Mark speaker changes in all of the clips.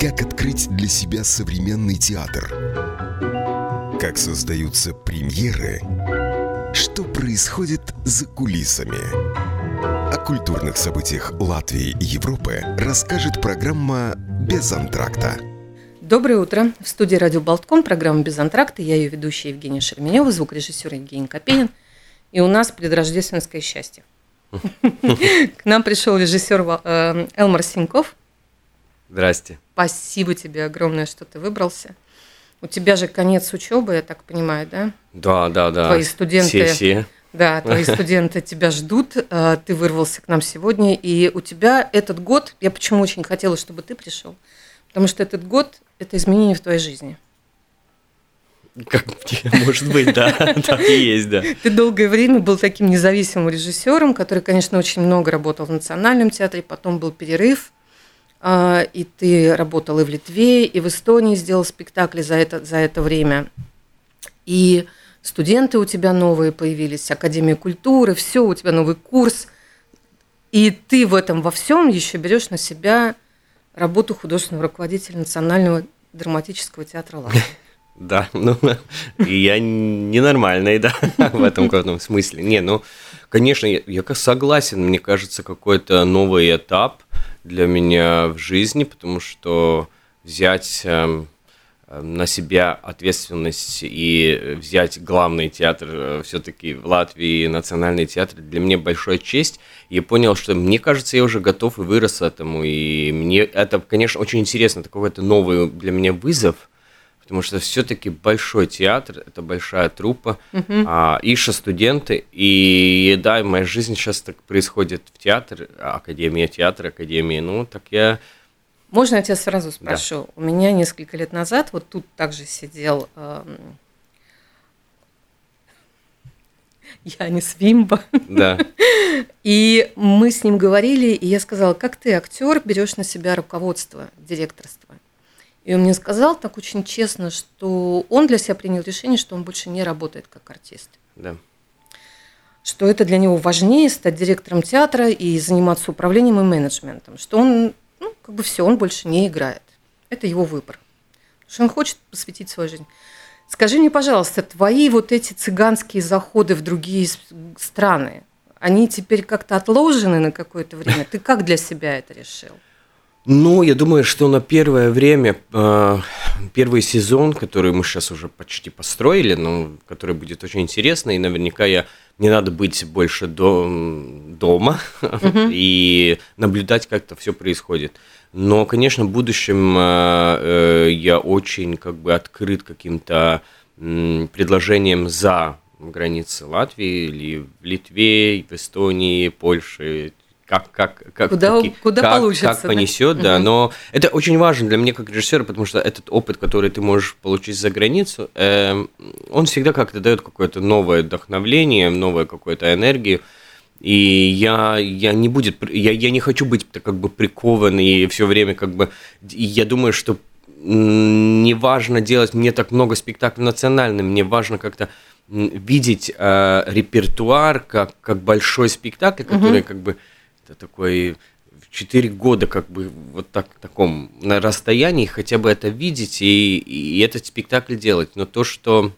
Speaker 1: Как открыть для себя современный театр? Как создаются премьеры? Что происходит за кулисами? О культурных событиях Латвии и Европы расскажет программа «Без антракта».
Speaker 2: Доброе утро. В студии «Радио Болтком» программа «Без антракта». Я ее ведущая Евгения Шерменева, звукорежиссер Евгений Копенин. И у нас предрождественское счастье. К нам пришел режиссер э, Элмар Синьков.
Speaker 3: Здрасте.
Speaker 2: Спасибо тебе огромное, что ты выбрался. У тебя же конец учебы, я так понимаю, да?
Speaker 3: Да, да, да.
Speaker 2: Твои студенты.
Speaker 3: Все, все.
Speaker 2: Да, твои студенты тебя ждут. Э, ты вырвался к нам сегодня, и у тебя этот год. Я почему очень хотела, чтобы ты пришел? Потому что этот год – это изменение в твоей жизни.
Speaker 3: Как, может быть, да, так и есть, да.
Speaker 2: Ты долгое время был таким независимым режиссером, который, конечно, очень много работал в Национальном театре, потом был перерыв, и ты работал и в Литве, и в Эстонии сделал спектакли за это, за это время. И студенты у тебя новые появились, Академия культуры, все, у тебя новый курс. И ты в этом во всем еще берешь на себя работу художественного руководителя Национального драматического театра Латвии.
Speaker 3: Да, ну, я ненормальный, да, в этом каком смысле. Не, ну, конечно, я, я согласен, мне кажется, какой-то новый этап для меня в жизни, потому что взять э, на себя ответственность и взять главный театр э, все-таки в Латвии, национальный театр, для меня большая честь. Я понял, что мне кажется, я уже готов и вырос этому. И мне это, конечно, очень интересно, это новый для меня вызов – потому что все-таки большой театр, это большая труппа, uh-huh. а, Иша студенты, и да, моя жизнь сейчас так происходит в театре, Академия театра, Академия, ну, так я...
Speaker 2: Можно я тебя сразу спрошу? Да. У меня несколько лет назад вот тут также сидел эм, Янис Вимба.
Speaker 3: Да.
Speaker 2: И мы с ним говорили, и я сказала, как ты, актер, берешь на себя руководство, директорство? И он мне сказал так очень честно, что он для себя принял решение, что он больше не работает как артист.
Speaker 3: Да.
Speaker 2: Что это для него важнее стать директором театра и заниматься управлением и менеджментом. Что он, ну, как бы все, он больше не играет. Это его выбор. Потому что он хочет посвятить свою жизнь. Скажи мне, пожалуйста, твои вот эти цыганские заходы в другие страны, они теперь как-то отложены на какое-то время? Ты как для себя это решил?
Speaker 3: Ну, я думаю, что на первое время, э, первый сезон, который мы сейчас уже почти построили, но который будет очень интересный, и наверняка я не надо быть больше до, дома uh-huh. и наблюдать, как это все происходит. Но, конечно, в будущем э, э, я очень как бы открыт каким-то предложением за границы Латвии или в Литве, в Эстонии, Польше, как, как, как,
Speaker 2: куда, как, куда
Speaker 3: как,
Speaker 2: получится,
Speaker 3: как понесет, да. да. Но это очень важно для меня как режиссера, потому что этот опыт, который ты можешь получить за границу, э, он всегда как-то дает какое-то новое вдохновление, новую какую-то энергию. И я, я не будет, я, я не хочу быть как бы прикован и все время как бы, я думаю, что не важно делать мне так много спектаклей национальным, мне важно как-то видеть э, репертуар как, как большой спектакль, который угу. как бы это такой в 4 года как бы вот так таком на расстоянии хотя бы это видеть и, и этот спектакль делать. Но то, что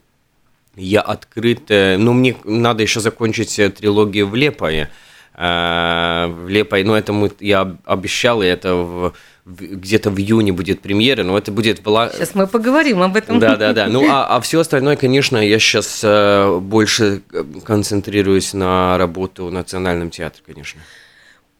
Speaker 3: я открыт, ну мне надо еще закончить э, трилогию в Лепое, э, в Лепое, но это мы, я обещал, и это в, где-то в июне будет премьера, но это будет... В...
Speaker 2: Сейчас мы поговорим об этом.
Speaker 3: Да, да, да. Ну, а, а все остальное, конечно, я сейчас э, больше концентрируюсь на работу в Национальном театре, конечно.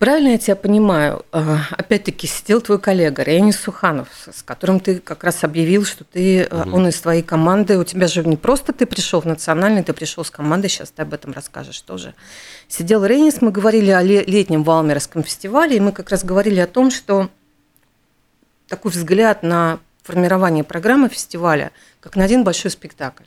Speaker 2: Правильно я тебя понимаю? А, опять-таки сидел твой коллега Ренис Суханов, с которым ты как раз объявил, что ты, угу. он из твоей команды. У тебя же не просто ты пришел в национальный, ты пришел с командой, сейчас ты об этом расскажешь тоже. Сидел Ренис, мы говорили о летнем Валмерском фестивале, и мы как раз говорили о том, что такой взгляд на формирование программы фестиваля, как на один большой спектакль.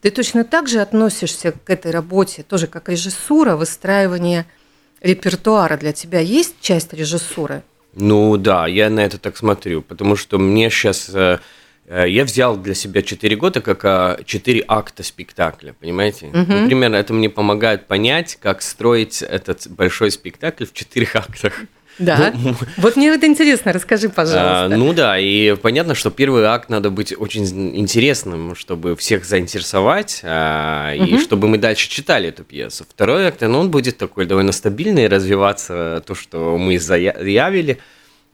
Speaker 2: Ты точно так же относишься к этой работе, тоже как режиссура, выстраивание – репертуара для тебя есть часть режиссуры?
Speaker 3: Ну да, я на это так смотрю, потому что мне сейчас... Э, э, я взял для себя 4 года как 4 э, акта спектакля, понимаете? Угу. Ну, примерно это мне помогает понять, как строить этот большой спектакль в 4 актах.
Speaker 2: Да. Ну, вот мне это интересно, расскажи, пожалуйста. А,
Speaker 3: ну да, и понятно, что первый акт надо быть очень интересным, чтобы всех заинтересовать, а, угу. и чтобы мы дальше читали эту пьесу. Второй акт, ну, он будет такой довольно стабильный, развиваться то, что мы заявили.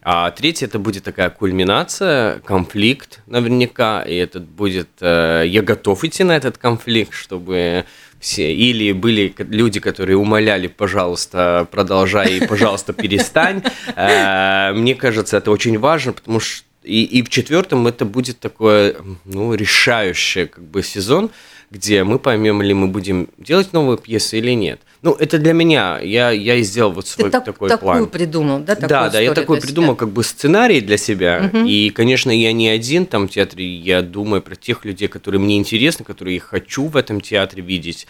Speaker 3: А третий это будет такая кульминация, конфликт наверняка, и этот будет, э, я готов идти на этот конфликт, чтобы все, или были люди, которые умоляли, пожалуйста, продолжай пожалуйста, перестань. Э, мне кажется, это очень важно, потому что и, и в четвертом это будет такой, ну, решающий как бы сезон, где мы поймем, ли мы будем делать новую пьесу или нет. Ну, это для меня. Я, я и сделал вот свой
Speaker 2: Ты
Speaker 3: такой
Speaker 2: так,
Speaker 3: план.
Speaker 2: такую придумал, да? Такую
Speaker 3: да, да, я такой придумал себя. как бы сценарий для себя. Угу. И, конечно, я не один там в театре. Я думаю про тех людей, которые мне интересны, которые я хочу в этом театре видеть.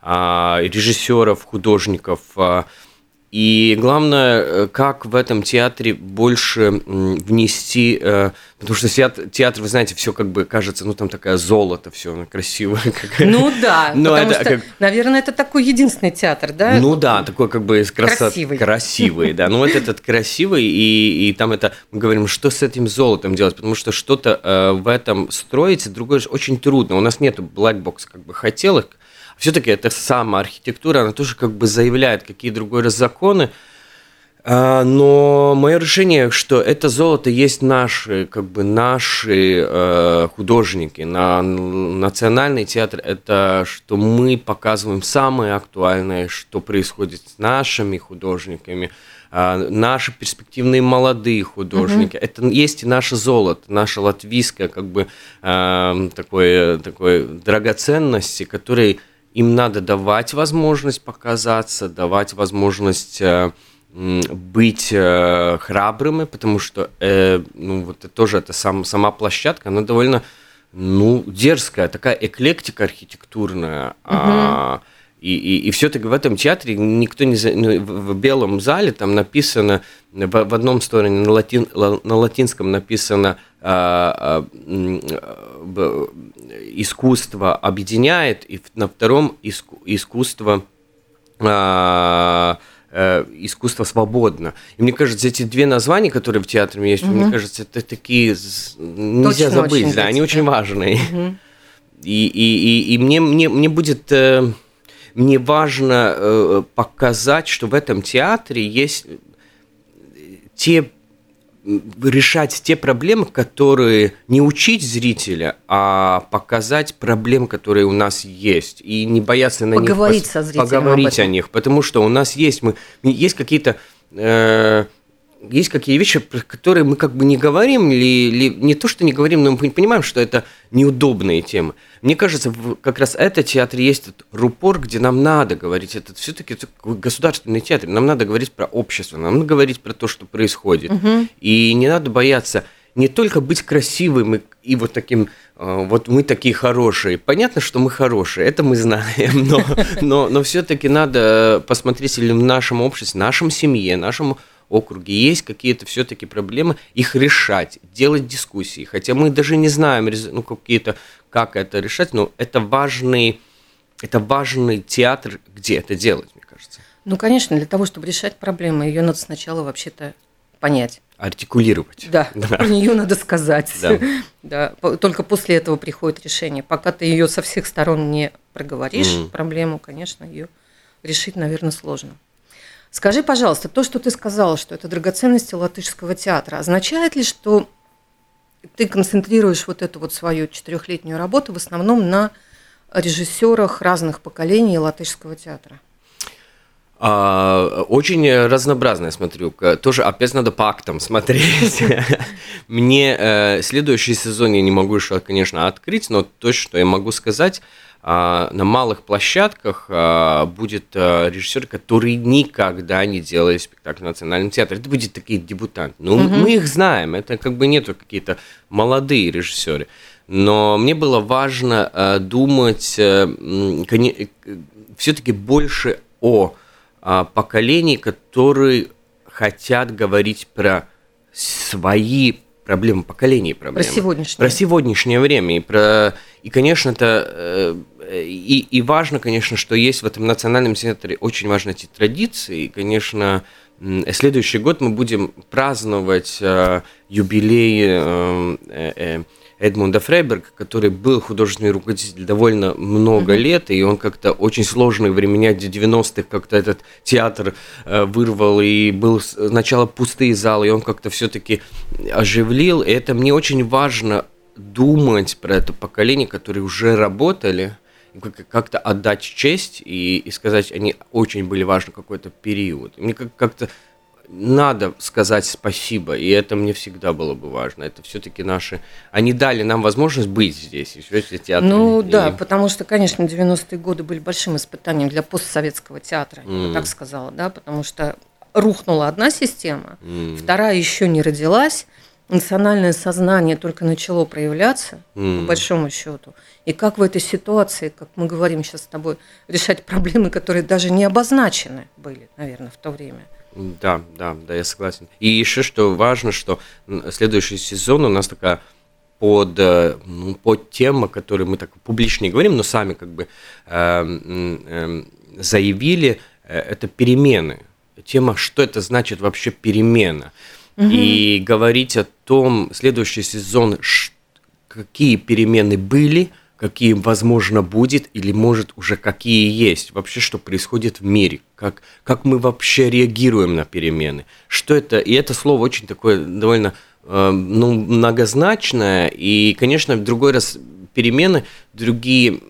Speaker 3: А, режиссеров, художников. А, и главное, э, как в этом театре больше внести, э, потому что театр, вы знаете, все как бы кажется, ну там такая золото, все красивое.
Speaker 2: Ну да, Но потому это, что, как... наверное, это такой единственный театр, да?
Speaker 3: Ну да, такой как бы красот...
Speaker 2: красивый.
Speaker 3: Красивый, да. Ну вот этот красивый, и, и там это, мы говорим, что с этим золотом делать, потому что что-то э, в этом строить, другое очень трудно. У нас нет black box как бы хотелок, все-таки это сама архитектура, она тоже как бы заявляет, какие другой раз законы, а, но мое решение, что это золото есть наши, как бы наши э, художники, на национальный театр, это что мы показываем самое актуальное, что происходит с нашими художниками, э, наши перспективные молодые художники. Mm-hmm. Это есть и наше золото, наша латвийская как бы э, такой, такой драгоценности, которые им надо давать возможность показаться, давать возможность э, быть э, храбрыми, потому что э, ну, вот это тоже это сам, сама площадка, она довольно ну, дерзкая, такая эклектика архитектурная. Угу. А, и, и, и все-таки в этом театре никто не... Ну, в, в белом зале там написано, в, в одном стороне на, латин, на латинском написано а, а, искусство объединяет, и на втором иску, искусство а, а, искусство свободно. И мне кажется, эти две названия, которые в театре есть, угу. мне кажется, это такие нельзя Точно забыть, да, они очень важные. Угу. И, и, и, и мне, мне, мне будет э, мне важно э, показать, что в этом театре есть те решать те проблемы, которые не учить зрителя, а показать проблемы, которые у нас есть, и не бояться на
Speaker 2: поговорить
Speaker 3: них
Speaker 2: со зрителем
Speaker 3: поговорить о них, потому что у нас есть мы есть какие-то э, есть какие вещи, про которые мы как бы не говорим, или, или не то, что не говорим, но мы понимаем, что это неудобные темы. Мне кажется, как раз этот театр есть этот рупор, где нам надо говорить. Это все-таки государственный театр. Нам надо говорить про общество, нам надо говорить про то, что происходит. Угу. И не надо бояться не только быть красивым и, и вот таким, э, вот мы такие хорошие. Понятно, что мы хорошие, это мы знаем, но, но, но все-таки надо посмотреть или в нашем обществе, в нашем семье, нашему округе есть какие-то все-таки проблемы, их решать, делать дискуссии. Хотя мы даже не знаем, ну, какие-то, как это решать, но это важный, это важный театр, где это делать, мне кажется.
Speaker 2: Ну, конечно, для того, чтобы решать проблемы, ее надо сначала вообще-то понять.
Speaker 3: Артикулировать.
Speaker 2: Да, да. про нее надо сказать. Да. да. Только после этого приходит решение. Пока ты ее со всех сторон не проговоришь, mm. проблему, конечно, ее решить, наверное, сложно. Скажи, пожалуйста, то, что ты сказала, что это драгоценности латышского театра, означает ли, что ты концентрируешь вот эту вот свою четырехлетнюю работу в основном на режиссерах разных поколений латышского театра?
Speaker 3: А, очень разнообразно я смотрю. Тоже опять надо по актам смотреть. Мне э, следующий сезон я не могу еще, конечно, открыть, но то, что я могу сказать, на малых площадках а, будет а, режиссер, который никогда не делали спектакль в Национальном театре. Это будет такие дебютанты. Ну, угу. мы их знаем, это как бы нету какие-то молодые режиссеры. Но мне было важно думать э, э, все-таки больше о поколении, которые хотят говорить про свои проблемы поколений проблемы.
Speaker 2: Про сегодняшнее.
Speaker 3: Про сегодняшнее время. И, про... и конечно, это... Э, и, и важно, конечно, что есть в этом национальном театре очень важны эти традиции. И, конечно, следующий год мы будем праздновать э, юбилей э, Эдмунда Фрейберга, который был художественный руководитель довольно много mm-hmm. лет, и он как-то очень сложные времена 90-х, как-то этот театр э, вырвал, и был сначала пустые залы, и он как-то все-таки оживлил. И это мне очень важно думать про это поколение, которые уже работали, как-то отдать честь и, и сказать, они очень были важны какой-то период. Мне как-то надо сказать спасибо, и это мне всегда было бы важно. Это все-таки наши... Они дали нам возможность быть здесь, еще театр.
Speaker 2: Ну и... да, потому что, конечно, 90-е годы были большим испытанием для постсоветского театра, mm. я бы так сказала, да, потому что рухнула одна система, mm. вторая еще не родилась, национальное сознание только начало проявляться, mm. по большому счету. И как в этой ситуации, как мы говорим сейчас с тобой, решать проблемы, которые даже не обозначены были, наверное, в то время –
Speaker 3: да, да, да, я согласен. И еще что важно, что следующий сезон у нас такая под, э, ну, под тема, которую мы так публично не говорим, но сами как бы э, э, заявили, э, это перемены. Тема, что это значит вообще перемена. Угу. И говорить о том, следующий сезон, какие перемены были, какие, возможно, будет, или, может, уже какие есть, вообще, что происходит в мире, как, как мы вообще реагируем на перемены, что это, и это слово очень такое довольно э, ну, многозначное, и, конечно, в другой раз перемены другие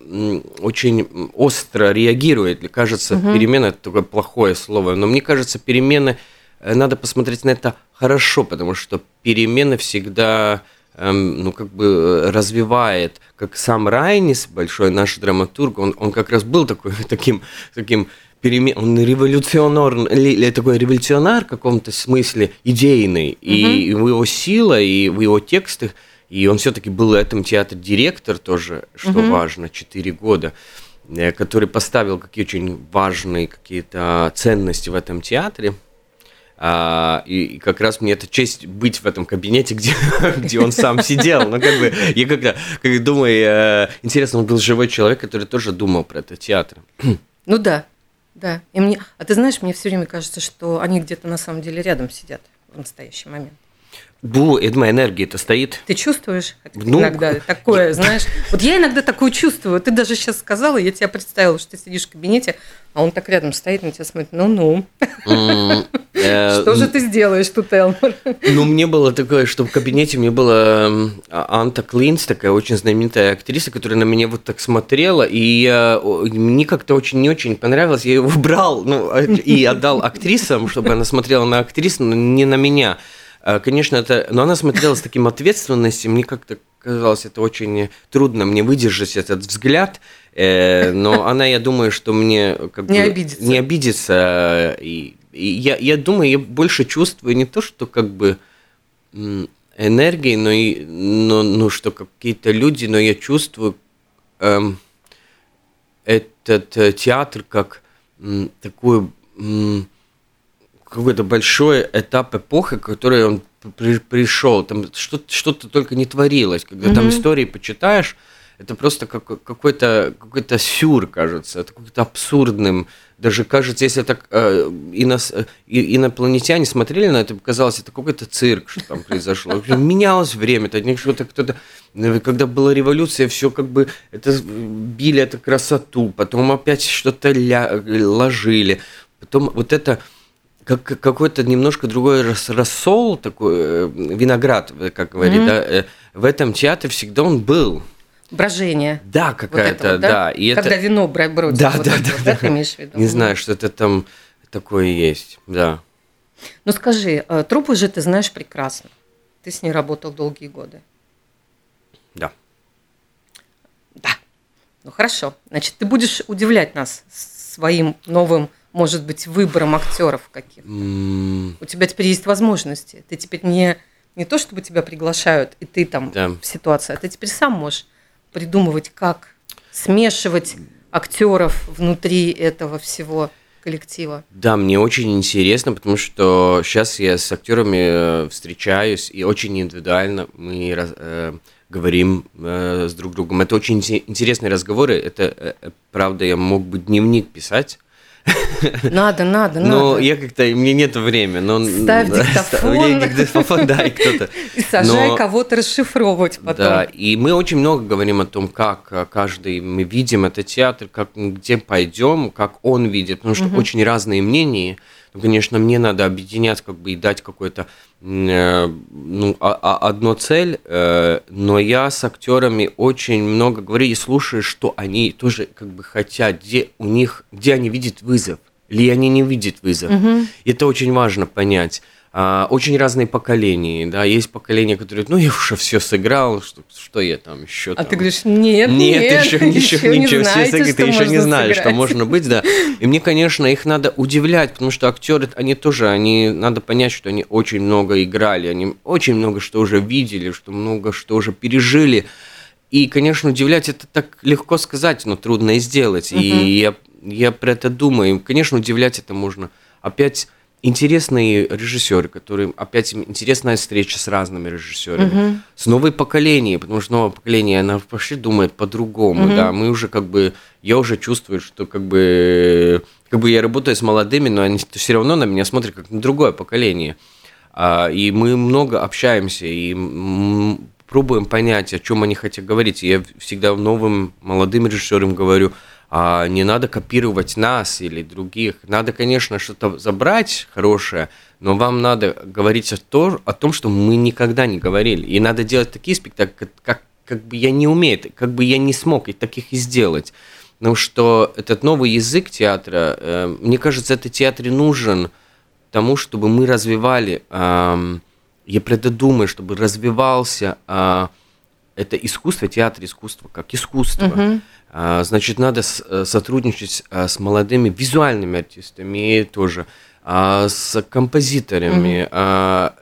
Speaker 3: очень остро реагируют. Кажется, угу. перемена это такое плохое слово, но мне кажется, перемены э, надо посмотреть на это хорошо, потому что перемены всегда Эм, ну, как бы э, развивает, как сам Райнис, большой наш драматург, он, он как раз был такой, таким, таким перемен, он революционер, такой революционер в каком-то смысле идейный, mm-hmm. и в его сила, и в его текстах, и он все-таки был в этом театре директор тоже, что mm-hmm. важно, 4 года, э, который поставил какие очень важные какие-то ценности в этом театре. А, и, и как раз мне это честь быть в этом кабинете, где, где он сам сидел. Ну, как бы, я когда как, думаю, интересно, он был живой человек, который тоже думал про это театр.
Speaker 2: Ну да, да. И мне, а ты знаешь, мне все время кажется, что они где-то на самом деле рядом сидят в настоящий момент.
Speaker 3: Бу, Эдма, энергия это стоит.
Speaker 2: Ты чувствуешь ну, иногда такое, знаешь? Вот я иногда такое чувствую. Ты даже сейчас сказала, я тебя представила, что ты сидишь в кабинете, а он так рядом стоит на тебя смотрит. Ну-ну. Э, что же ты сделаешь тут, Элмор?
Speaker 3: Ну, мне было такое, что в кабинете мне была Анта Клинс, такая очень знаменитая актриса, которая на меня вот так смотрела, и мне как-то очень не очень понравилось. Я ее выбрал ну, а, и отдал актрисам, чтобы она смотрела на актрису, но не на меня. А, конечно, это... Но она смотрела с таким ответственностью, мне как-то казалось, это очень трудно мне выдержать этот взгляд, э, но она, я думаю, что мне как
Speaker 2: не бы обидится.
Speaker 3: не обидится. И, и я, я думаю, я больше чувствую не то, что как бы энергии, но и но, ну, что какие-то люди, но я чувствую эм, этот э, театр как м, такой м, какой-то большой этап эпохи, который он при, пришел, там что-то, что-то только не творилось. Когда mm-hmm. там истории почитаешь, это просто как, какой-то, какой-то сюр, кажется, это какой-то абсурдным. Даже кажется, если так э, инос, э, инопланетяне смотрели на это, казалось, это какой-то цирк, что там произошло. Менялось время, это что-то кто-то, э, когда была революция, все как бы это били эту красоту, потом опять что-то ля, ложили, потом вот это как какой-то немножко другой рассол, такой э, виноград, как говорит, mm-hmm. да, э, в этом театре всегда он был.
Speaker 2: Брожение.
Speaker 3: Да, какая-то, вот вот, да? да.
Speaker 2: И Когда это... вино бродит.
Speaker 3: Да, вот да, да, да. ты имеешь в виду? Не знаю, что-то там такое есть, да.
Speaker 2: Ну скажи, э, трупы же ты знаешь прекрасно. Ты с ней работал долгие годы.
Speaker 3: Да.
Speaker 2: Да. Ну хорошо. Значит, ты будешь удивлять нас своим новым может быть, выбором актеров каких-то. Mm. У тебя теперь есть возможности. Ты теперь не, не то, чтобы тебя приглашают, и ты там да. в ситуации, а ты теперь сам можешь придумывать, как смешивать актеров внутри этого всего коллектива.
Speaker 3: Да, мне очень интересно, потому что сейчас я с актерами э, встречаюсь, и очень индивидуально мы э, говорим э, с друг другом. Это очень интересные разговоры. Это, э, правда, я мог бы дневник писать
Speaker 2: Надо, надо, надо.
Speaker 3: Но я как-то, мне нет времени. Но,
Speaker 2: Ставь диктофон.
Speaker 3: диктофон, да, и кто-то.
Speaker 2: И сажай но, кого-то расшифровывать потом.
Speaker 3: Да, и мы очень много говорим о том, как э, каждый, мы видим этот театр, как, где пойдем, как он видит, потому что угу. очень разные мнения. Конечно, мне надо объединять как бы и дать какой-то э, ну, а, а, одно цель, э, но я с актерами очень много говорю и слушаю, что они тоже как бы хотят, где у них, где они видят вызов, или они не видят вызов. Угу. Это очень важно понять. А, очень разные поколения, да, есть поколения, которые, ну, я уже все сыграл, что, что я там еще
Speaker 2: А
Speaker 3: там...
Speaker 2: ты говоришь, нет, нет,
Speaker 3: нет еще, еще,
Speaker 2: еще
Speaker 3: ничего,
Speaker 2: не знаете,
Speaker 3: все ты еще не знаешь,
Speaker 2: сыграть.
Speaker 3: что можно быть, да. И мне, конечно, их надо удивлять, потому что актеры, они тоже, они, надо понять, что они очень много играли, они очень много что уже видели, что много что уже пережили. И, конечно, удивлять это так легко сказать, но трудно и сделать. Угу. И я, я про это думаю. Конечно, удивлять это можно. Опять интересные режиссеры, которые опять интересная встреча с разными режиссерами, угу. с новой поколением, потому что новое поколение, она вообще думает по-другому, угу. да, мы уже как бы, я уже чувствую, что как бы, как бы я работаю с молодыми, но они все равно на меня смотрят как на другое поколение, а, и мы много общаемся и пробуем понять, о чем они хотят говорить, и я всегда новым молодым режиссерам говорю – а не надо копировать нас или других. Надо, конечно, что-то забрать хорошее, но вам надо говорить о, то, о том, что мы никогда не говорили. И надо делать такие спектакли, как, как, бы я не умею, как бы я не смог и таких и сделать. Потому что этот новый язык театра, э, мне кажется, этот театре нужен тому, чтобы мы развивали, э, я про это думаю, чтобы развивался э, это искусство, театр искусство, как искусство. А, значит, надо э, сотрудничать а, с молодыми визуальными артистами тоже, а, с композиторами. Угу.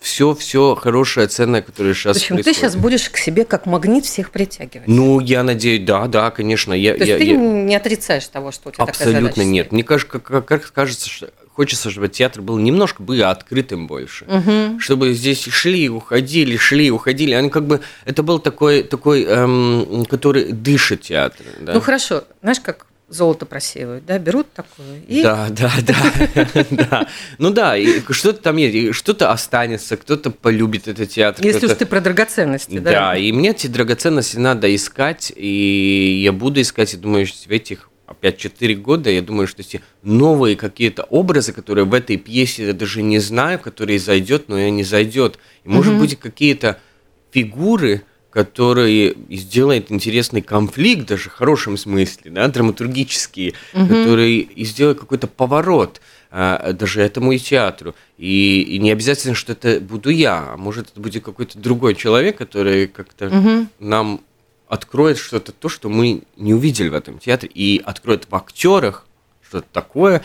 Speaker 3: Все, все хорошее, ценное, которое сейчас
Speaker 2: Причем происходит. ты сейчас будешь к себе как магнит всех притягивать.
Speaker 3: Ну, я надеюсь, да, да, конечно. Я,
Speaker 2: То есть
Speaker 3: я,
Speaker 2: ты
Speaker 3: я...
Speaker 2: не отрицаешь того, что у тебя
Speaker 3: Абсолютно
Speaker 2: такая задача
Speaker 3: нет. Мне кажется, как, как кажется, что хочется, чтобы театр был немножко бы открытым больше, угу. чтобы здесь шли, уходили, шли, уходили. Они как бы это был такой такой, эм, который дышит театр. Да?
Speaker 2: Ну хорошо, знаешь, как золото просеивают, да, берут такое и...
Speaker 3: Да, да, да, да. Ну да, что-то там есть, что-то останется, кто-то полюбит этот театр.
Speaker 2: Если уж ты про драгоценности, да.
Speaker 3: Да, и мне эти драгоценности надо искать, и я буду искать, и думаю, в этих опять 4 года, я думаю, что эти новые какие-то образы, которые в этой пьесе я даже не знаю, которые зайдет, но и не зайдет. И может быть какие-то фигуры, которые сделают интересный конфликт, даже в хорошем смысле, да, драматургический, угу. который и сделает какой-то поворот а, даже этому и театру. И, и не обязательно, что это буду я, а может это будет какой-то другой человек, который как-то угу. нам откроет что-то то, что мы не увидели в этом театре, и откроет в актерах что-то такое,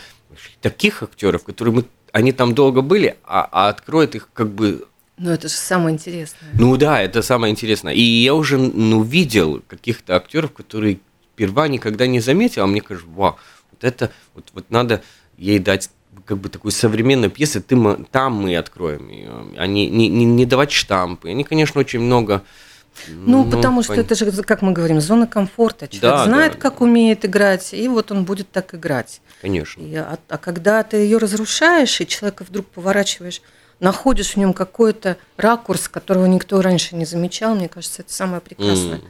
Speaker 3: таких актеров, которые мы, они там долго были, а, а откроет их как бы
Speaker 2: ну, это же самое интересное.
Speaker 3: Ну да, это самое интересное. И я уже ну, видел каких-то актеров, которые сперва никогда не заметил, а мне кажется, вау, вот это, вот, вот надо ей дать как бы такую современную пьесу, ты, там мы откроем ее, а не, не, не давать штампы. Они, конечно, очень много
Speaker 2: ну, ну потому что пон... это же, как мы говорим, зона комфорта. Человек да, знает, да, как умеет играть, и вот он будет так играть.
Speaker 3: Конечно.
Speaker 2: И, а, а когда ты ее разрушаешь, и человека вдруг поворачиваешь, находишь в нем какой-то ракурс, которого никто раньше не замечал, мне кажется, это самое прекрасное. Mm.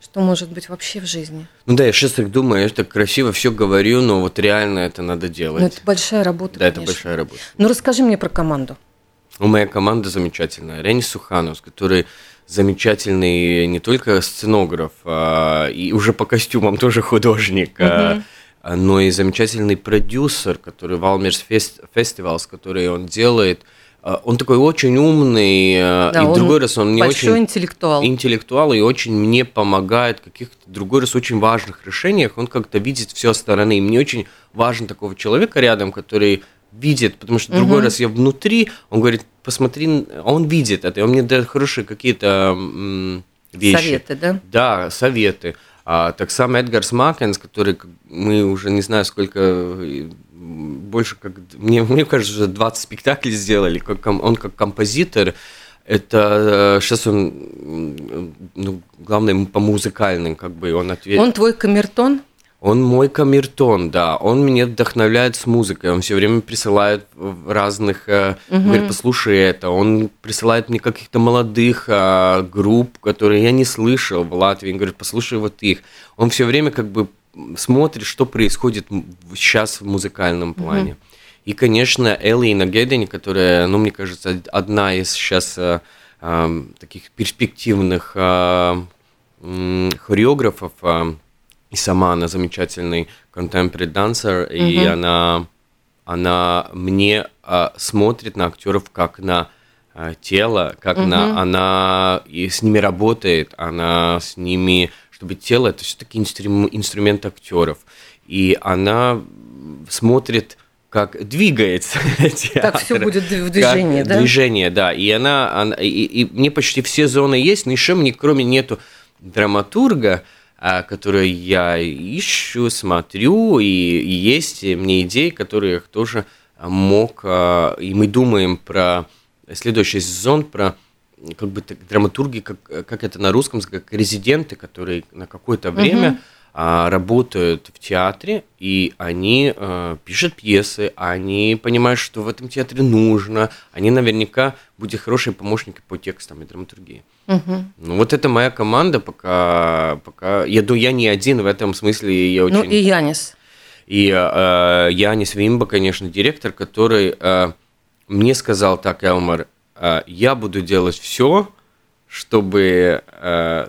Speaker 2: Что может быть вообще в жизни?
Speaker 3: Ну да, я сейчас так думаю, я так красиво все говорю, но вот реально это надо делать. Ну,
Speaker 2: это большая работа.
Speaker 3: Да,
Speaker 2: конечно.
Speaker 3: это большая работа.
Speaker 2: Ну расскажи мне про команду.
Speaker 3: У моя команда замечательная. Рени Суханов, который замечательный не только сценограф, а, и уже по костюмам тоже художник, mm но и замечательный продюсер, который Валмерс Фестивалс, который он делает. Он такой очень умный, да, и в другой раз он не очень
Speaker 2: интеллектуал.
Speaker 3: интеллектуал и очень мне помогает в каких-то другой раз очень важных решениях. Он как-то видит все стороны. И мне очень важен такого человека рядом, который видит, потому что другой угу. раз я внутри, он говорит, посмотри, он видит это, и он мне дает хорошие какие-то вещи.
Speaker 2: Советы, да?
Speaker 3: Да, советы. А, так сам Эдгар Смакенс, который мы уже не знаю сколько, больше как, мне, мне кажется, уже 20 спектаклей сделали, как, он как композитор, это сейчас он, ну, главное, по музыкальным, как бы он ответил.
Speaker 2: Он твой камертон?
Speaker 3: Он мой камертон, да. Он меня вдохновляет с музыкой. Он все время присылает разных, угу. говорит, послушай это. Он присылает мне каких-то молодых а, групп, которые я не слышал в Латвии. Он говорит, послушай вот их. Он все время как бы смотрит, что происходит сейчас в музыкальном плане. Угу. И, конечно, Элли Нагедени, которая, ну, мне кажется, одна из сейчас а, а, таких перспективных а, хореографов. А, и сама она замечательный contemporary dancer, mm-hmm. и она, она мне э, смотрит на актеров как на э, тело, как mm-hmm. на она и с ними работает, она с ними, чтобы тело это все-таки инстру, инструмент актеров, и она смотрит как двигается театр.
Speaker 2: Так все будет в движении,
Speaker 3: как
Speaker 2: да?
Speaker 3: Движение, да. И она, она и, и мне почти все зоны есть, но еще мне кроме нету драматурга, а, которые я ищу, смотрю, и, и есть мне идеи, которые я тоже мог, а, и мы думаем про следующий сезон, про как бы драматурги, как, как это на русском, как резиденты, которые на какое-то время а, работают в театре, и они а, пишут пьесы, они понимают, что в этом театре нужно, они наверняка будут хорошие помощники по текстам и драматургии. Угу. Ну вот это моя команда, пока, пока я думаю, я не один в этом смысле, я ну, очень...
Speaker 2: Ну и Янис.
Speaker 3: И э, Янис Вимба, конечно, директор, который э, мне сказал так, Элмар, э, я буду делать все, чтобы э,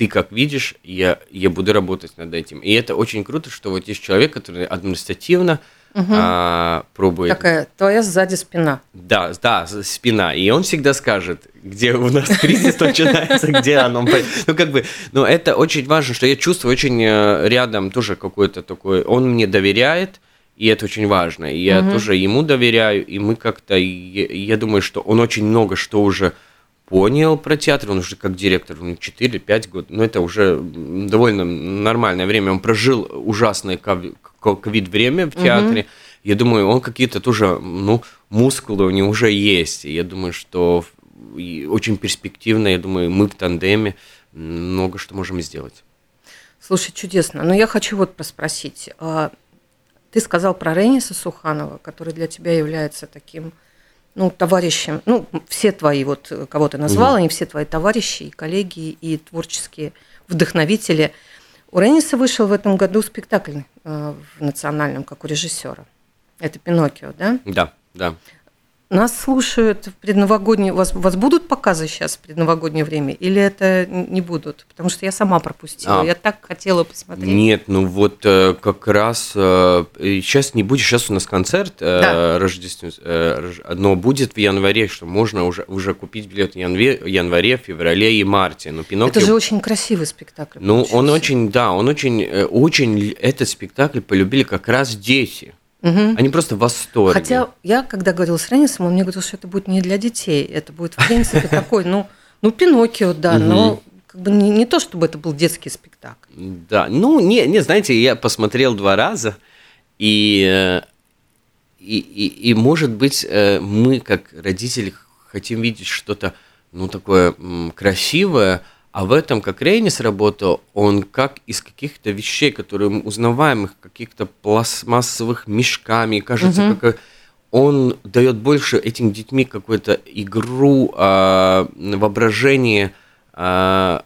Speaker 3: ты как видишь, я, я буду работать над этим. И это очень круто, что вот есть человек, который административно угу. а, пробует.
Speaker 2: Такая твоя сзади спина.
Speaker 3: Да, да, спина. И он всегда скажет, где у нас кризис начинается, где оно. Ну, как бы, ну, это очень важно, что я чувствую очень э, рядом тоже какой-то такой, он мне доверяет, и это очень важно. И я тоже ему доверяю, и мы как-то, я думаю, что он очень много что уже понял про театр, он уже как директор, ну, 4-5 год, но это уже довольно нормальное время, он прожил ужасное ковид-время в театре, угу. я думаю, он какие-то тоже, ну, мускулы у него уже есть, я думаю, что очень перспективно, я думаю, мы в тандеме много что можем сделать.
Speaker 2: Слушай, чудесно. Но я хочу вот проспросить. А, ты сказал про Рениса Суханова, который для тебя является таким ну, товарищам, ну, все твои, вот кого ты назвал, угу. они все твои товарищи и коллеги, и творческие вдохновители. У Ренниса вышел в этом году спектакль э, в национальном, как у режиссера. Это Пиноккио, да?
Speaker 3: Да, да.
Speaker 2: Нас слушают в предновогоднее... Вас, вас будут показы сейчас в предновогоднее время? Или это не будут? Потому что я сама пропустила. А, я так хотела посмотреть.
Speaker 3: Нет, ну вот э, как раз... Сейчас э, не будет. Сейчас у нас концерт э, да. рождественский. Но будет в январе, что можно уже, уже купить билет в январе, январе, феврале и марте. Но
Speaker 2: Пиноккио... Это же очень красивый спектакль.
Speaker 3: Ну, получился. он очень... Да, он очень... Очень этот спектакль полюбили как раз дети. Угу. Они просто в восторге.
Speaker 2: Хотя я, когда говорила с Реннисом, он мне говорил, что это будет не для детей, это будет, в принципе, такой, ну, ну Пиноккио, да, но как бы не, не то, чтобы это был детский спектакль.
Speaker 3: Да, ну, не, не, знаете, я посмотрел два раза, и, э, и, и, и может быть, э, мы, как родители, хотим видеть что-то, ну, такое красивое, а в этом, как Рейнис работал, он как из каких-то вещей, которые мы узнаваем, их каких-то пластмассовых мешками, кажется, угу. как он дает больше этим детьми какую-то игру, э, воображение э,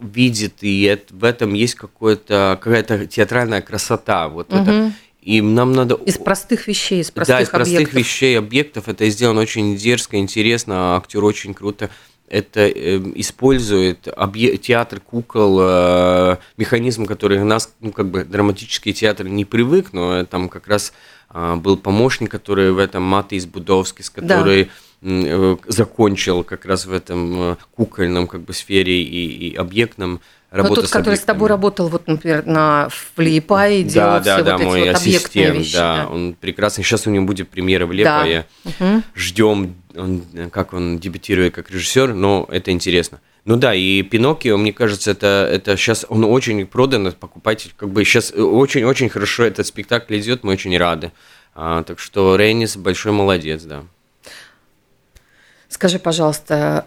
Speaker 3: видит, и это, в этом есть какая-то театральная красота. Вот угу. это. И нам надо...
Speaker 2: Из простых вещей, из простых объектов. Да, из
Speaker 3: простых вещей, объектов. Это сделано очень дерзко, интересно, актер очень круто это э, использует театр кукол, э, механизм, который у нас, ну, как бы, драматический театр не привык, но там как раз э, был помощник, который в этом Матис Будовский, который да. э, закончил как раз в этом э, кукольном, как бы, сфере и, и объектном
Speaker 2: работа ну, тот, который с тобой работал, вот, например, на Флипае, делал да, все да, вот да, эти мой вот ассистент, вещи.
Speaker 3: Да, да, он прекрасный. Сейчас у него будет премьера в Лепае. Да. Угу. Ждем, он, как он дебютирует как режиссер, но это интересно. Ну да, и Пиноккио, мне кажется, это, это сейчас он очень продан, покупатель, как бы сейчас очень-очень хорошо этот спектакль идет, мы очень рады. А, так что Рейнис большой молодец, да.
Speaker 2: Скажи, пожалуйста,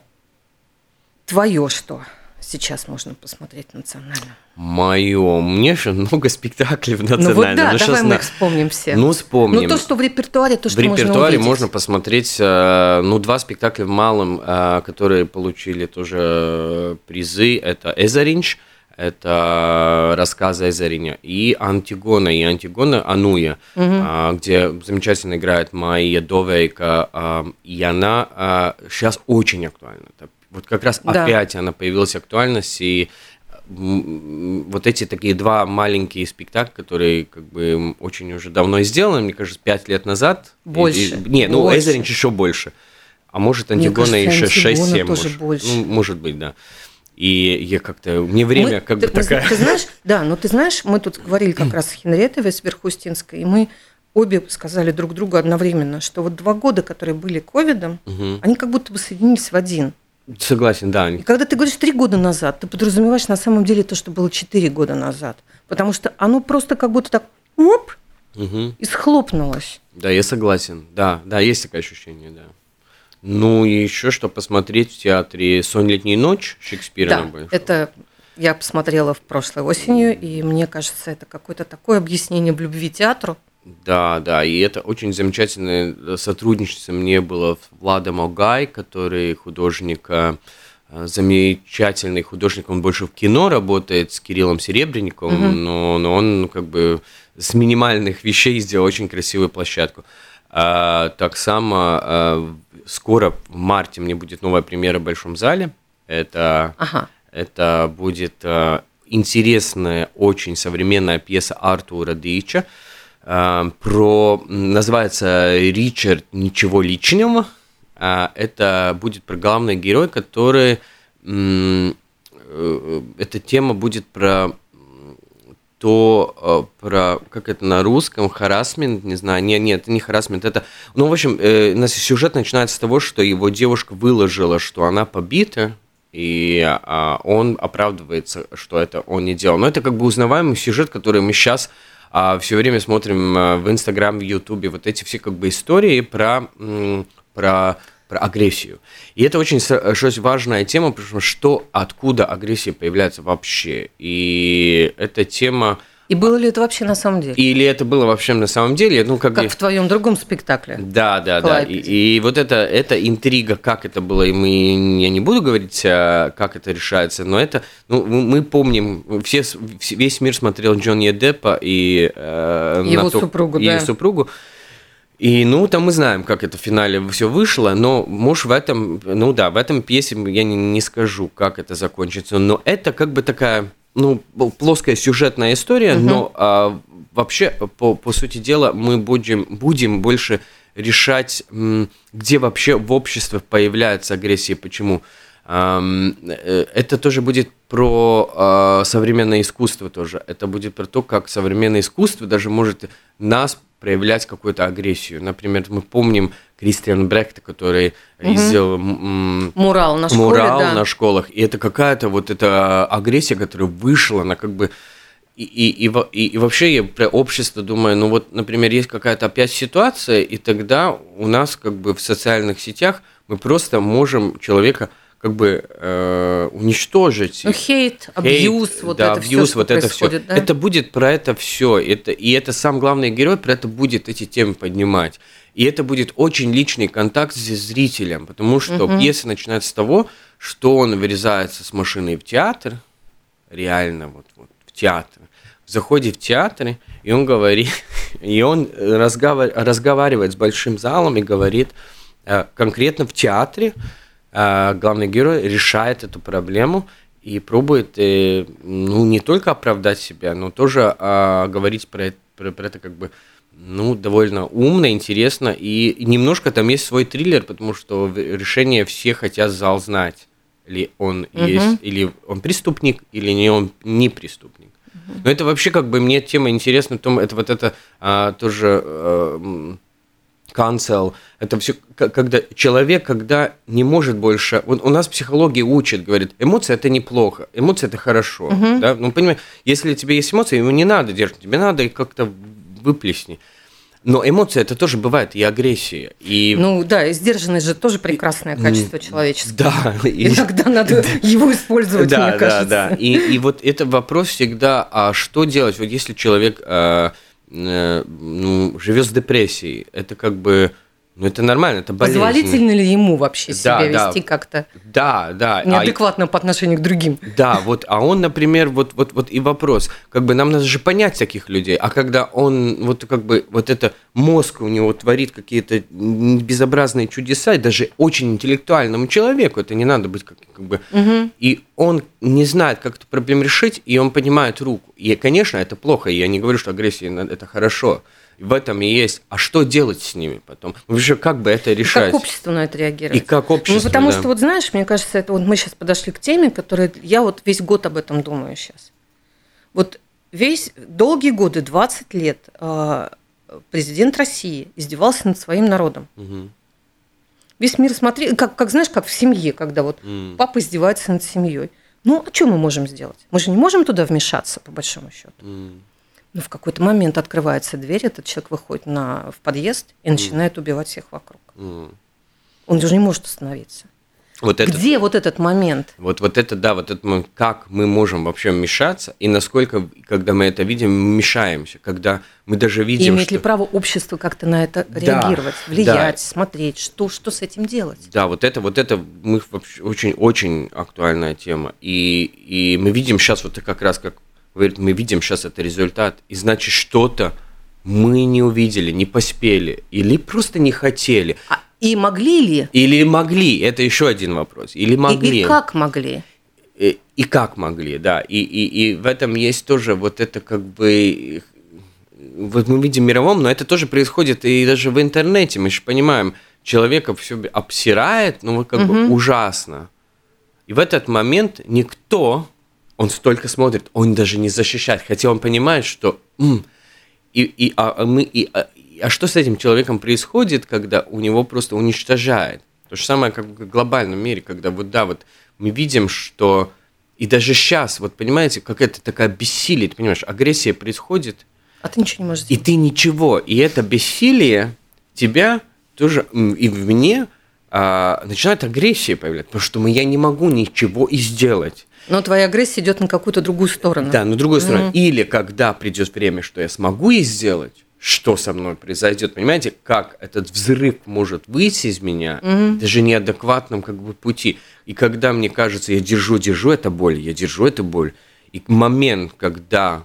Speaker 2: твое что? Сейчас можно посмотреть национально?
Speaker 3: Мое. Мне же много спектаклей в
Speaker 2: Ну вот
Speaker 3: национальном.
Speaker 2: да,
Speaker 3: Ну,
Speaker 2: давай мы
Speaker 3: на-
Speaker 2: их вспомним все.
Speaker 3: Ну, вспомним.
Speaker 2: Ну, то, что в репертуаре, то,
Speaker 3: в
Speaker 2: что можно
Speaker 3: репертуаре
Speaker 2: увидеть.
Speaker 3: можно посмотреть, э, ну, два спектакля в малом, э, которые получили тоже э, призы. Это «Эзаринч», это рассказы Эзариня, и «Антигона», и «Антигона Ануя», а, где замечательно играет Майя Довейка, а, и она а, сейчас очень актуальна. Это Вот как раз
Speaker 2: Да.
Speaker 3: опять она появилась актуальность, и вот эти такие два маленькие спектакля, которые как бы очень уже давно сделаны, мне кажется, пять лет назад.
Speaker 2: Больше.
Speaker 3: И- и- не, ну. Эзеринч еще больше. А может, Антигона еще
Speaker 2: Антигона
Speaker 3: 6-7
Speaker 2: тоже
Speaker 3: может.
Speaker 2: больше.
Speaker 3: Ну, может быть, да. И я как-то... Мне время
Speaker 2: Мы-
Speaker 3: как
Speaker 2: ты,
Speaker 3: бы
Speaker 2: ты
Speaker 3: такая...
Speaker 2: Ты знаешь, да, но ты знаешь, мы тут говорили как раз с Хенриетовой, с Верхустинской, и мы обе сказали друг другу одновременно, что вот два года, которые были ковидом,
Speaker 3: Мгм.
Speaker 2: они как будто бы соединились в один.
Speaker 3: Согласен, да.
Speaker 2: И когда ты говоришь три года назад, ты подразумеваешь на самом деле то, что было четыре года назад. Потому что оно просто как будто так оп,
Speaker 3: Мгм.
Speaker 2: и схлопнулось.
Speaker 3: Да, я согласен. Да, да, есть такое ощущение, да. Ну и еще что посмотреть в театре «Сон летней ночь» Шекспира
Speaker 2: Да, это я посмотрела в прошлой осенью, и мне кажется, это какое-то такое объяснение в любви театру.
Speaker 3: Да, да, и это очень замечательное сотрудничество мне было с Владом Огай, который художник, э, э, замечательный художник, он больше в кино работает с Кириллом Серебренниковым, но, но он ну, как бы с минимальных вещей сделал очень красивую площадку. А, так само э, скоро в марте мне будет новая премьера в Большом зале. Это
Speaker 2: Ага.
Speaker 3: это будет э, интересная, очень современная пьеса Артура Дича. Э, про, называется «Ричард. Ничего личного». А, это будет про главный герой, который... э, эта тема будет про то э, про как это на русском харасмент, не знаю, нет, нет, это не харасмент, это, ну в общем, э, сюжет начинается с того, что его девушка выложила, что она побита, и а, он оправдывается, что это он не делал. Но это как бы узнаваемый сюжет, который мы сейчас все время смотрим а, в Инстаграм, в Ютубе, вот эти все как бы истории про, про, про агрессию. И это очень что важная тема, потому что, откуда агрессия появляется вообще. И эта тема...
Speaker 2: И было ли это вообще на самом деле?
Speaker 3: Или это было вообще на самом деле, ну как,
Speaker 2: Как
Speaker 3: бы-
Speaker 2: в твоем другом спектакле.
Speaker 3: да, да, да. И, и вот это, это интрига, как это было, и мы, я не буду говорить, а, как это решается, но это, ну, мы помним, все, весь мир смотрел Джонни Деппа и э,
Speaker 2: Его
Speaker 3: то-
Speaker 2: супругу,
Speaker 3: и
Speaker 2: да.
Speaker 3: супругу. И, ну, там мы знаем, как это в финале все вышло, но, может, в этом, ну да, в этом пьесе я не, не скажу, как это закончится, но это как бы такая, ну, плоская сюжетная история, но а, вообще, по, по сути дела, мы будем, будем больше решать, где вообще в обществе появляется агрессия, почему. Э, Это тоже будет про а, современное искусство тоже. Это будет про то, как современное искусство даже может нас проявлять какую-то агрессию. Например, мы помним Кристиан Брехта, который сделал м,
Speaker 2: Мурал на школе,
Speaker 3: мурал
Speaker 2: да.
Speaker 3: на школах. И это какая-то вот эта агрессия, которая вышла, она как бы... И, и, и, и, вообще я про общество думаю, ну вот, например, есть какая-то опять ситуация, и тогда у нас как бы в социальных сетях мы просто можем человека как бы э, уничтожить.
Speaker 2: Ну, хейт, абьюз, вот
Speaker 3: да,
Speaker 2: это
Speaker 3: абьюз,
Speaker 2: все,
Speaker 3: вот это все.
Speaker 2: да?
Speaker 3: Это будет про это все. Это, и это сам главный герой про это будет эти темы поднимать. И это будет очень личный контакт с зрителем, потому что пьеса начинается с того, что он вырезается с машины в театр, реально вот, вот в театр, заходит в театр, и он говорит, и он разговар- разговаривает с большим залом и говорит, э, конкретно в театре э, главный герой решает эту проблему и пробует, э, ну, не только оправдать себя, но тоже а, говорить про это, про, про это как бы, ну, довольно умно, интересно, и немножко там есть свой триллер, потому что решение все хотят зал знать, ли он есть, или он преступник, или не он не преступник. Но это вообще как бы мне тема интересна, том, это вот это а, тоже м, cancel, это все, когда человек, когда не может больше, вот у нас психология учит, говорит, эмоции это неплохо, эмоции это хорошо, да, ну понимаешь, если тебе есть эмоции, его не надо держать, тебе надо как-то выплесни. Но эмоции это тоже бывает, и агрессия. И...
Speaker 2: Ну да, и сдержанность же тоже прекрасное качество человеческое.
Speaker 3: Да.
Speaker 2: Иногда надо его использовать,
Speaker 3: да,
Speaker 2: мне кажется.
Speaker 3: Да, да, и, и вот это вопрос всегда, а что делать? Вот если человек э, э, ну, живет с депрессией, это как бы ну, это нормально, это болезнь.
Speaker 2: Позволительно ли ему вообще себя
Speaker 3: да,
Speaker 2: вести как-то
Speaker 3: да, да.
Speaker 2: неадекватно а, по отношению к другим?
Speaker 3: Да, вот, а он, например, вот, вот, вот и вопрос, как бы нам надо же понять таких людей, а когда он, вот как бы, вот это мозг у него творит какие-то безобразные чудеса, даже очень интеллектуальному человеку, это не надо быть как, как бы, угу. и он не знает, как эту проблему решить, и он поднимает руку. И, конечно, это плохо, я не говорю, что агрессия – это хорошо, в этом и есть. А что делать с ними потом? Ну, вообще, как бы это решать?
Speaker 2: И как общество на это реагирует?
Speaker 3: И как общество,
Speaker 2: Ну, потому
Speaker 3: да.
Speaker 2: что, вот знаешь, мне кажется, это вот мы сейчас подошли к теме, которая... Я вот весь год об этом думаю сейчас. Вот весь долгие годы, 20 лет, а, президент России издевался над своим народом.
Speaker 3: Угу.
Speaker 2: Весь мир смотрел, как, как знаешь, как в семье, когда вот mm. папа издевается над семьей. Ну, а что мы можем сделать? Мы же не можем туда вмешаться, по большому счету. Mm. Но в какой-то момент открывается дверь, этот человек выходит на, в подъезд и начинает mm. убивать всех вокруг. Mm. Он даже не может остановиться. Вот этот, Где вот этот момент?
Speaker 3: Вот, вот это, да, вот этот момент, как мы можем вообще вмешаться, и насколько, когда мы это видим, мешаемся, когда мы даже видим,
Speaker 2: и имеет что... ли право общество как-то на это да, реагировать, влиять, да. смотреть, что, что с этим делать?
Speaker 3: Да, вот это, вот это мы вообще очень-очень актуальная тема, и, и мы видим сейчас вот как раз, как говорит, мы видим сейчас это результат, и значит что-то мы не увидели, не поспели, или просто не хотели.
Speaker 2: А, и могли ли?
Speaker 3: Или могли, это еще один вопрос. Или могли.
Speaker 2: И, и как могли?
Speaker 3: И, и как могли, да. И, и, и в этом есть тоже вот это как бы... Вот мы видим мировом, но это тоже происходит и даже в интернете. Мы же понимаем, человека все обсирает, ну вот как угу. бы ужасно. И в этот момент никто он столько смотрит, он даже не защищает, хотя он понимает, что м, и, и, а, а мы, и, а, а что с этим человеком происходит, когда у него просто уничтожает? То же самое, как в глобальном мире, когда вот да, вот мы видим, что и даже сейчас, вот понимаете, какая-то такая бессилие, ты понимаешь, агрессия происходит,
Speaker 2: а ты ничего не можешь сделать.
Speaker 3: И ты ничего, и это бессилие тебя тоже и в мне а, начинает агрессия появляться, потому что я не могу ничего и сделать.
Speaker 2: Но твоя агрессия идет на какую-то другую сторону.
Speaker 3: Да, на другую сторону. Mm-hmm. Или когда придет время, что я смогу и сделать, что со мной произойдет. Понимаете, как этот взрыв может выйти из меня, mm-hmm. даже неадекватном как бы пути. И когда мне кажется, я держу, держу эту боль, я держу эту боль, и момент, когда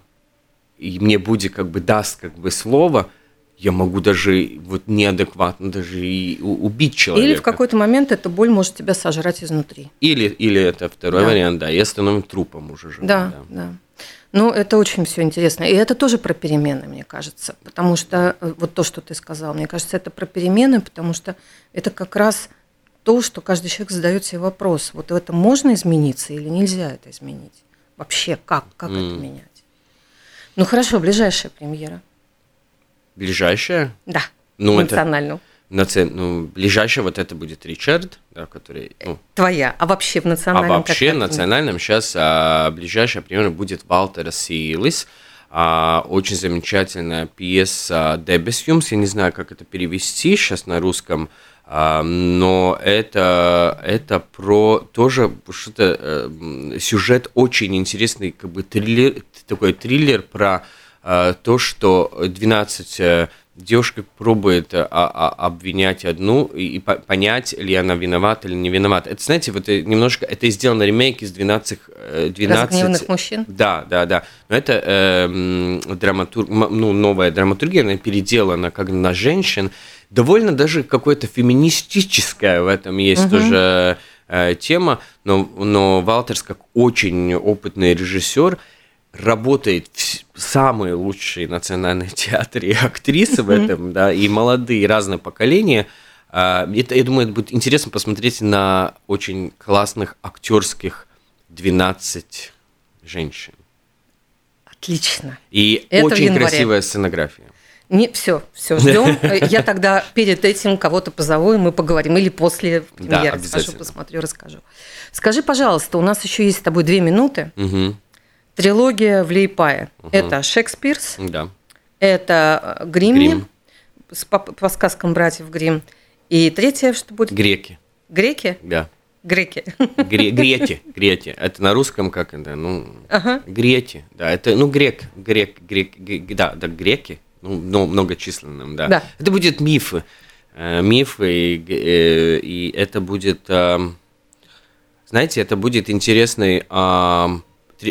Speaker 3: и мне будет как бы даст как бы слово, я могу даже вот неадекватно даже и убить человека.
Speaker 2: Или в какой-то момент эта боль может тебя сожрать изнутри.
Speaker 3: Или, или это второй да. вариант, да, я становлюсь трупом уже. Живым,
Speaker 2: да, да. да. Ну, это очень все интересно. И это тоже про перемены, мне кажется. Потому что э, вот то, что ты сказал, мне кажется, это про перемены, потому что это как раз то, что каждый человек задает себе вопрос. Вот это можно измениться или нельзя это изменить? Вообще, как, как mm. это менять? Ну, хорошо, ближайшая премьера –
Speaker 3: Ближайшая?
Speaker 2: Да, ну, национальную.
Speaker 3: Это, ну, ближайшая вот это будет Ричард, да, который... Ну,
Speaker 2: Твоя, а вообще в национальном?
Speaker 3: А вообще в национальном сейчас а, ближайшая примерно будет Валтера Силис, а, очень замечательная пьеса Дебесюмс, я не знаю, как это перевести сейчас на русском, а, но это, это про тоже что-то, э, сюжет очень интересный, как бы триллер, такой триллер про Э, то, что 12 э, девушка пробует а, а, обвинять одну и понять, ли она виновата или не виновата. Это, знаете, вот немножко, это сделано ремейк из 12... 12
Speaker 2: Разгневанных мужчин?
Speaker 3: Да, да, да. Но это э, драматур... ну, новая драматургия, она переделана как на женщин. Довольно даже какое-то феминистическое в этом есть угу. тоже э, тема, но, но Валтерс, как очень опытный режиссер, работает самые лучшие национальные театры и актрисы в этом, да, и молодые разные поколения. А, это, я думаю, это будет интересно посмотреть на очень классных актерских 12 женщин.
Speaker 2: Отлично.
Speaker 3: И это очень красивая сценография.
Speaker 2: Не, все, все, ждем. Я тогда перед этим кого-то позову, и мы поговорим. Или после премьеры да, схожу, посмотрю, расскажу. Скажи, пожалуйста, у нас еще есть с тобой две минуты.
Speaker 3: Угу.
Speaker 2: Трилогия в Лейпае. Угу. Это Шекспирс,
Speaker 3: да.
Speaker 2: это э, Гримми, Грим. с, по, по сказкам братьев Грим. И третье, что будет?
Speaker 3: Греки.
Speaker 2: Греки?
Speaker 3: Да.
Speaker 2: Греки.
Speaker 3: Гре, грети, грети. Это на русском как это? Ну, ага. грети. Да, это, ну, грек, грек, грек, грек да, да, греки. Ну, ну, многочисленным, да. да. Это будет мифы. Э, мифы, и, э, и это будет, э, знаете, это будет интересный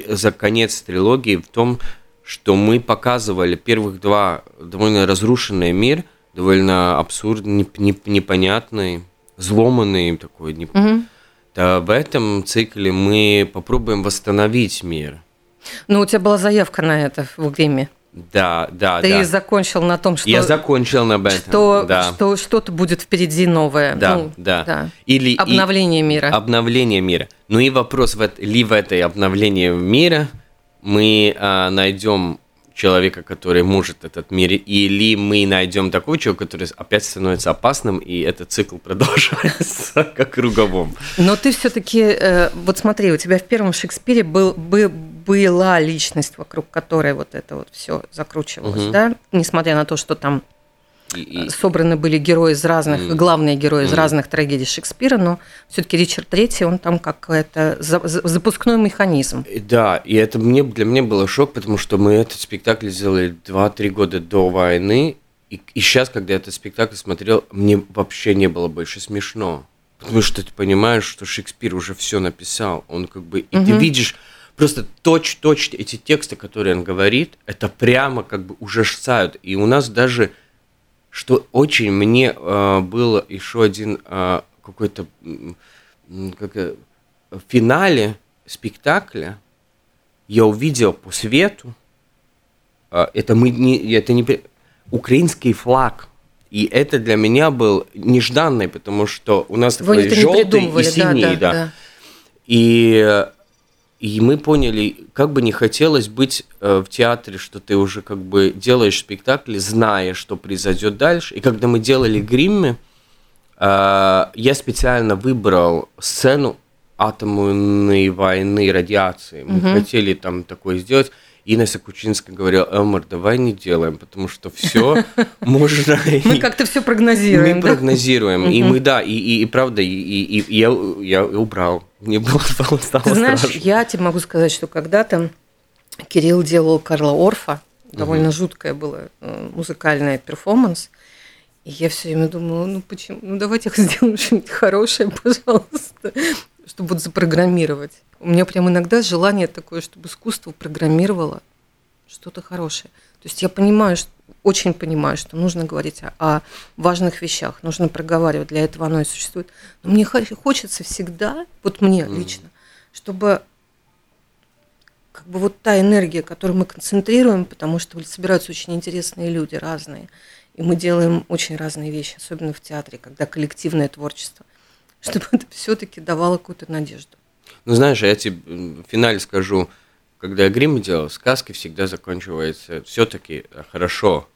Speaker 3: за конец трилогии в том, что мы показывали первых два довольно разрушенный мир, довольно абсурдный, непонятный, зломанный такой. Угу то в этом цикле мы попробуем восстановить мир.
Speaker 2: Ну, у тебя была заявка на это в Гриме.
Speaker 3: Да, да,
Speaker 2: Ты
Speaker 3: да.
Speaker 2: закончил на том, что...
Speaker 3: Я закончил на этом,
Speaker 2: что,
Speaker 3: да.
Speaker 2: Что что-то будет впереди новое.
Speaker 3: Да, ну, да.
Speaker 2: да.
Speaker 3: Или,
Speaker 2: обновление
Speaker 3: и,
Speaker 2: мира.
Speaker 3: Обновление мира. Ну и вопрос, в, ли в этой обновлении мира мы а, найдем человека, который может этот мир, или мы найдем такого человека, который опять становится опасным, и этот цикл продолжается как круговом.
Speaker 2: Но ты все-таки, э, вот смотри, у тебя в первом Шекспире был, был, была личность, вокруг которой вот это вот все закручивалось, угу. да, несмотря на то, что там и, собраны были герои из разных, mm. главные герои mm. из разных трагедий Шекспира, но все-таки Ричард Третий, он там как это запускной механизм.
Speaker 3: Да, и это мне для меня было шок, потому что мы этот спектакль сделали 2-3 года до войны, и, и сейчас, когда я этот спектакль смотрел, мне вообще не было больше смешно. Потому что ты понимаешь, что Шекспир уже все написал. Он как бы. И угу. ты видишь просто точь-точь эти тексты, которые он говорит, это прямо как бы ужасают. И у нас даже что очень мне э, было еще один э, какой-то как, э, в финале спектакля я увидел по свету э, это мы не это не украинский флаг и это для меня был нежданный, потому что у нас
Speaker 2: Вы такой желтый и синий, да, да,
Speaker 3: да. И э, и мы поняли, как бы не хотелось быть э, в театре, что ты уже как бы делаешь спектакль, зная, что произойдет дальше. И когда мы делали гриммы, э, я специально выбрал сцену атомной войны, радиации. Мы угу. хотели там такое сделать. Инесса Кучинская говорила, Элмар, давай не делаем, потому что все можно...
Speaker 2: Мы как-то все прогнозируем,
Speaker 3: Мы прогнозируем, и мы, да, и правда, и я убрал. Мне было стало
Speaker 2: Ты знаешь, я тебе могу сказать, что когда-то Кирилл делал Карла Орфа, довольно жуткое было э, музыкальное перформанс, и я все время думала, ну почему, ну давайте сделаем что-нибудь хорошее, пожалуйста, чтобы вот запрограммировать. У меня прям иногда желание такое, чтобы искусство программировало что-то хорошее. То есть я понимаю, что, очень понимаю, что нужно говорить о, о важных вещах, нужно проговаривать, для этого оно и существует. Но мне хочется всегда, вот мне mm. лично, чтобы как бы вот та энергия, которую мы концентрируем, потому что собираются очень интересные люди, разные, и мы делаем очень разные вещи, особенно в театре, когда коллективное творчество, чтобы это все-таки давало какую-то надежду.
Speaker 3: Ну, знаешь, я тебе в финале скажу, когда я грим делал, сказки всегда заканчиваются все-таки хорошо.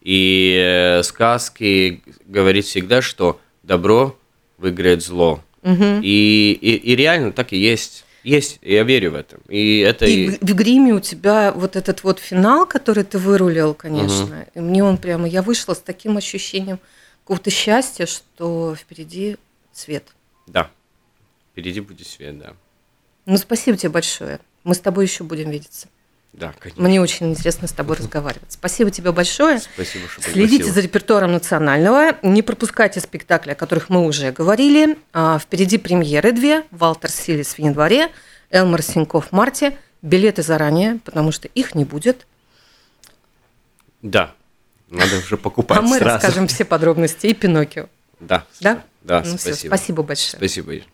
Speaker 3: И э, сказки говорит всегда, что добро выиграет зло. Угу. И, и, и реально так и есть. Есть, я верю в это. И это
Speaker 2: и, и... в гриме у тебя вот этот вот финал, который ты вырулил, конечно. Угу. И мне он прямо, я вышла с таким ощущением какого-то счастья, что впереди свет.
Speaker 3: Да, впереди будет свет, да.
Speaker 2: Ну, спасибо тебе большое. Мы с тобой еще будем видеться.
Speaker 3: Да, конечно.
Speaker 2: Мне очень интересно с тобой разговаривать. Спасибо тебе большое.
Speaker 3: Спасибо, что
Speaker 2: Следите за репертуаром национального. Не пропускайте спектакли, о которых мы уже говорили. А, впереди премьеры две. Валтер Силис в январе, Элмар Синьков в марте. Билеты заранее, потому что их не будет.
Speaker 3: Да, надо уже покупать
Speaker 2: А мы расскажем все подробности и Пиноккио.
Speaker 3: Да.
Speaker 2: Да?
Speaker 3: Да,
Speaker 2: ну,
Speaker 3: спасибо.
Speaker 2: Все, спасибо большое.
Speaker 3: Спасибо.